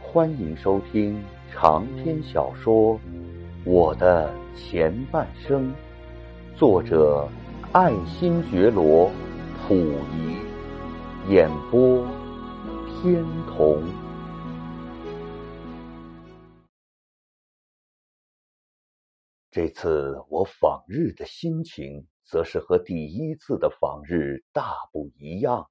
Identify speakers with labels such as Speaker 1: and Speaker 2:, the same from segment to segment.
Speaker 1: 欢迎收听长篇小说《我的前半生》，作者爱新觉罗·溥仪，演播天童。这次我访日的心情，则是和第一次的访日大不一样。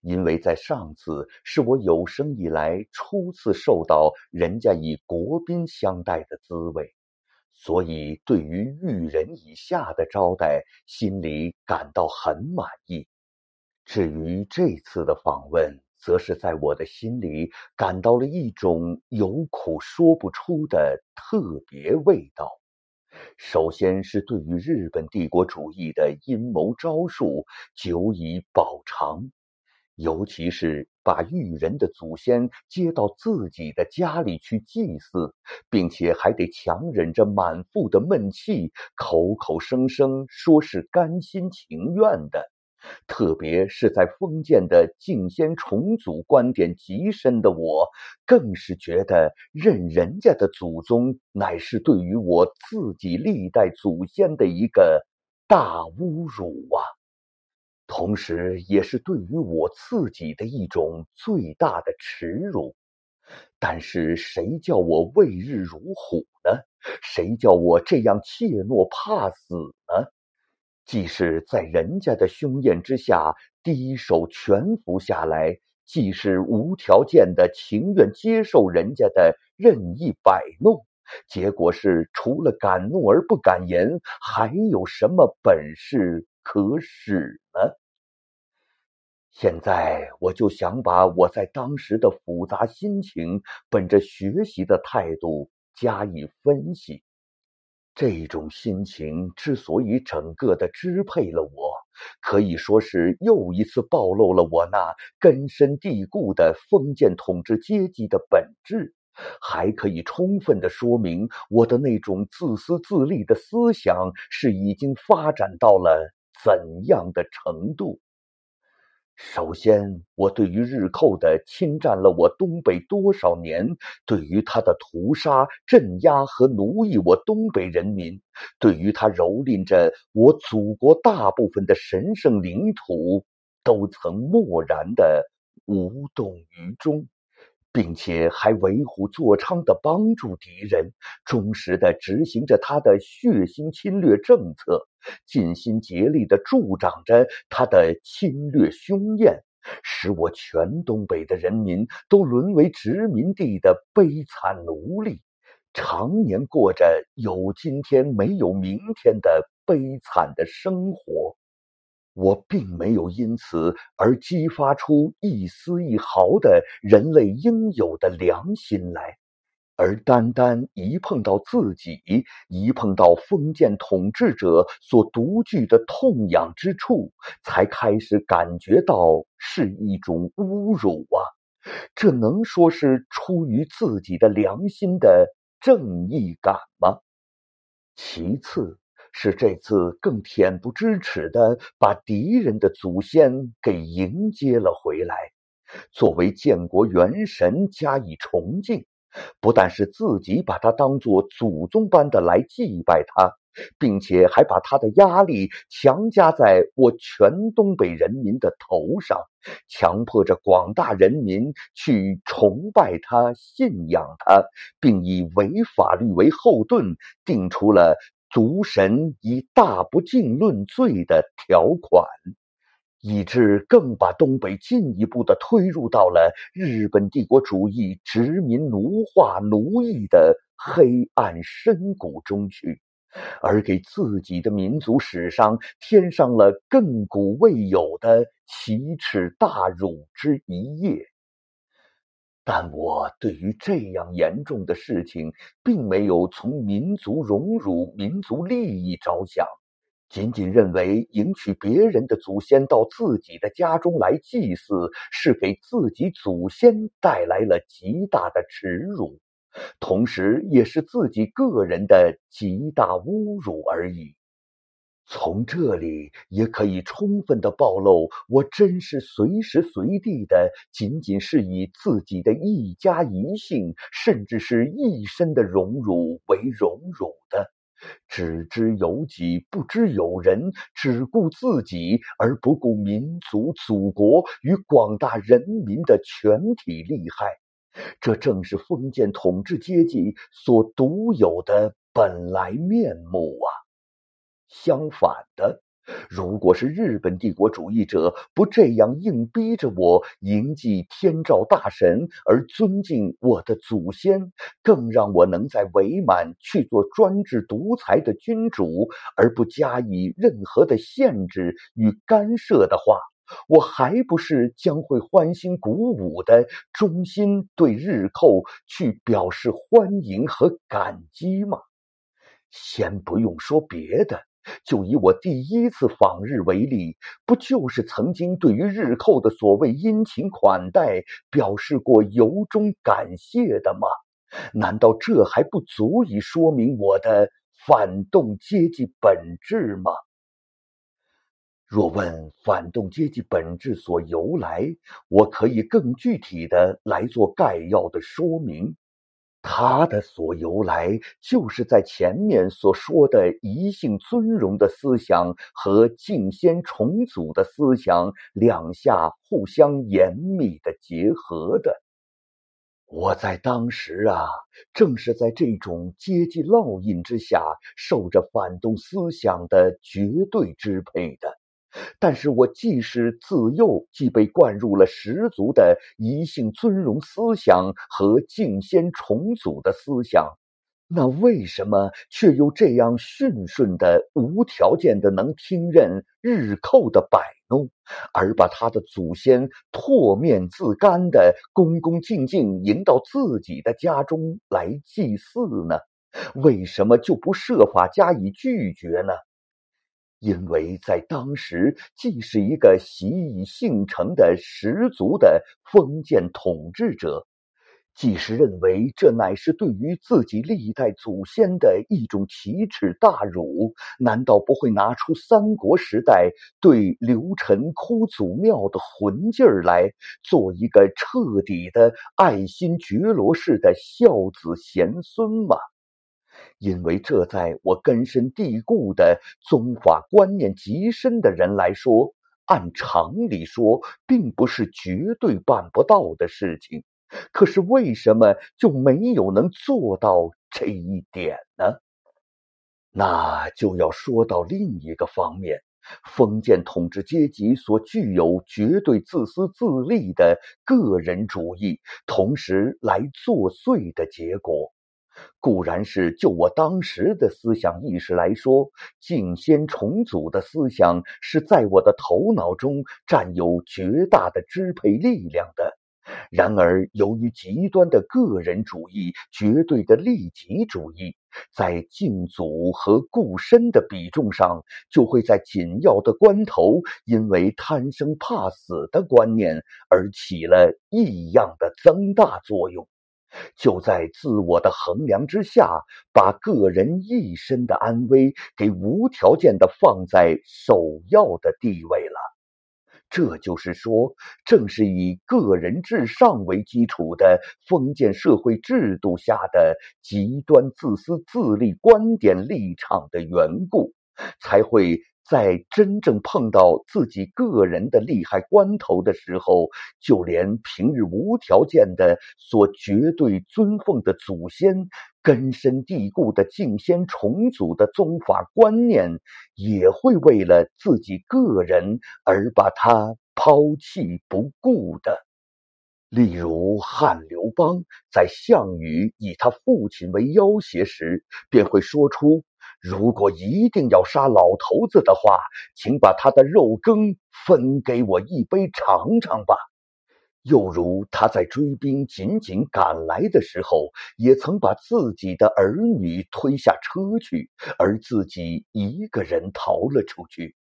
Speaker 1: 因为在上次是我有生以来初次受到人家以国宾相待的滋味，所以对于遇人以下的招待，心里感到很满意。至于这次的访问，则是在我的心里感到了一种有苦说不出的特别味道。首先是对于日本帝国主义的阴谋招数久已饱尝，尤其是把裕人的祖先接到自己的家里去祭祀，并且还得强忍着满腹的闷气，口口声声说是甘心情愿的。特别是在封建的敬先重祖观点极深的我，更是觉得认人家的祖宗，乃是对于我自己历代祖先的一个大侮辱啊！同时，也是对于我自己的一种最大的耻辱。但是，谁叫我畏日如虎呢？谁叫我这样怯懦怕死呢？既是在人家的凶焰之下低手全服下来，既是无条件的情愿接受人家的任意摆弄，结果是除了敢怒而不敢言，还有什么本事可使呢？现在我就想把我在当时的复杂心情，本着学习的态度加以分析。这种心情之所以整个的支配了我，可以说是又一次暴露了我那根深蒂固的封建统治阶级的本质，还可以充分的说明我的那种自私自利的思想是已经发展到了怎样的程度。首先，我对于日寇的侵占了我东北多少年，对于他的屠杀、镇压和奴役我东北人民，对于他蹂躏着我祖国大部分的神圣领土，都曾漠然的无动于衷。并且还为虎作伥的帮助敌人，忠实的执行着他的血腥侵略政策，尽心竭力的助长着他的侵略凶焰，使我全东北的人民都沦为殖民地的悲惨奴隶，常年过着有今天没有明天的悲惨的生活。我并没有因此而激发出一丝一毫的人类应有的良心来，而单单一碰到自己，一碰到封建统治者所独具的痛痒之处，才开始感觉到是一种侮辱啊！这能说是出于自己的良心的正义感吗？其次。是这次更恬不知耻的把敌人的祖先给迎接了回来，作为建国元神加以崇敬，不但是自己把他当作祖宗般的来祭拜他，并且还把他的压力强加在我全东北人民的头上，强迫着广大人民去崇拜他、信仰他，并以违法律为后盾，定出了。族神以大不敬论罪的条款，以致更把东北进一步的推入到了日本帝国主义殖民奴化奴役的黑暗深谷中去，而给自己的民族史上添上了亘古未有的奇耻大辱之一页。但我对于这样严重的事情，并没有从民族荣辱、民族利益着想，仅仅认为迎娶别人的祖先到自己的家中来祭祀，是给自己祖先带来了极大的耻辱，同时也是自己个人的极大侮辱而已。从这里也可以充分的暴露，我真是随时随地的，仅仅是以自己的一家一姓，甚至是一身的荣辱为荣辱的，只知有己，不知有人，只顾自己而不顾民族、祖国与广大人民的全体利害。这正是封建统治阶级所独有的本来面目啊！相反的，如果是日本帝国主义者不这样硬逼着我迎祭天照大神而尊敬我的祖先，更让我能在伪满去做专制独裁的君主而不加以任何的限制与干涉的话，我还不是将会欢欣鼓舞的衷心对日寇去表示欢迎和感激吗？先不用说别的。就以我第一次访日为例，不就是曾经对于日寇的所谓殷勤款待表示过由衷感谢的吗？难道这还不足以说明我的反动阶级本质吗？若问反动阶级本质所由来，我可以更具体的来做概要的说明。他的所由来，就是在前面所说的一性尊荣的思想和敬先重祖的思想两下互相严密的结合的。我在当时啊，正是在这种阶级烙印之下，受着反动思想的绝对支配的。但是我既是自幼即被灌入了十足的一姓尊荣思想和敬先重祖的思想，那为什么却又这样顺顺的、无条件的能听任日寇的摆弄，而把他的祖先唾面自干的恭恭敬敬迎到自己的家中来祭祀呢？为什么就不设法加以拒绝呢？因为在当时，既是一个习以性成的十足的封建统治者，既是认为这乃是对于自己历代祖先的一种奇耻大辱，难道不会拿出三国时代对刘晨哭祖庙的魂劲儿来，做一个彻底的爱新觉罗式的孝子贤孙吗？因为这在我根深蒂固的宗法观念极深的人来说，按常理说，并不是绝对办不到的事情。可是为什么就没有能做到这一点呢？那就要说到另一个方面：封建统治阶级所具有绝对自私自利的个人主义，同时来作祟的结果。固然是就我当时的思想意识来说，敬先重组的思想是在我的头脑中占有绝大的支配力量的。然而，由于极端的个人主义、绝对的利己主义，在敬祖和固身的比重上，就会在紧要的关头，因为贪生怕死的观念而起了异样的增大作用。就在自我的衡量之下，把个人一生的安危给无条件的放在首要的地位了。这就是说，正是以个人至上为基础的封建社会制度下的极端自私自利观点立场的缘故，才会。在真正碰到自己个人的利害关头的时候，就连平日无条件的所绝对尊奉的祖先、根深蒂固的敬先重祖的宗法观念，也会为了自己个人而把它抛弃不顾的。例如，汉刘邦在项羽以他父亲为要挟时，便会说出。如果一定要杀老头子的话，请把他的肉羹分给我一杯尝尝吧。又如他在追兵紧紧赶来的时候，也曾把自己的儿女推下车去，而自己一个人逃了出去。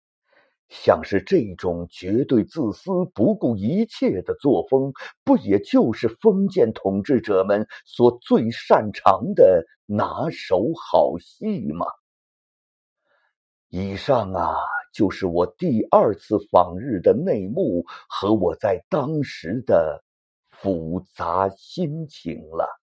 Speaker 1: 像是这种绝对自私、不顾一切的作风，不也就是封建统治者们所最擅长的拿手好戏吗？以上啊，就是我第二次访日的内幕和我在当时的复杂心情了。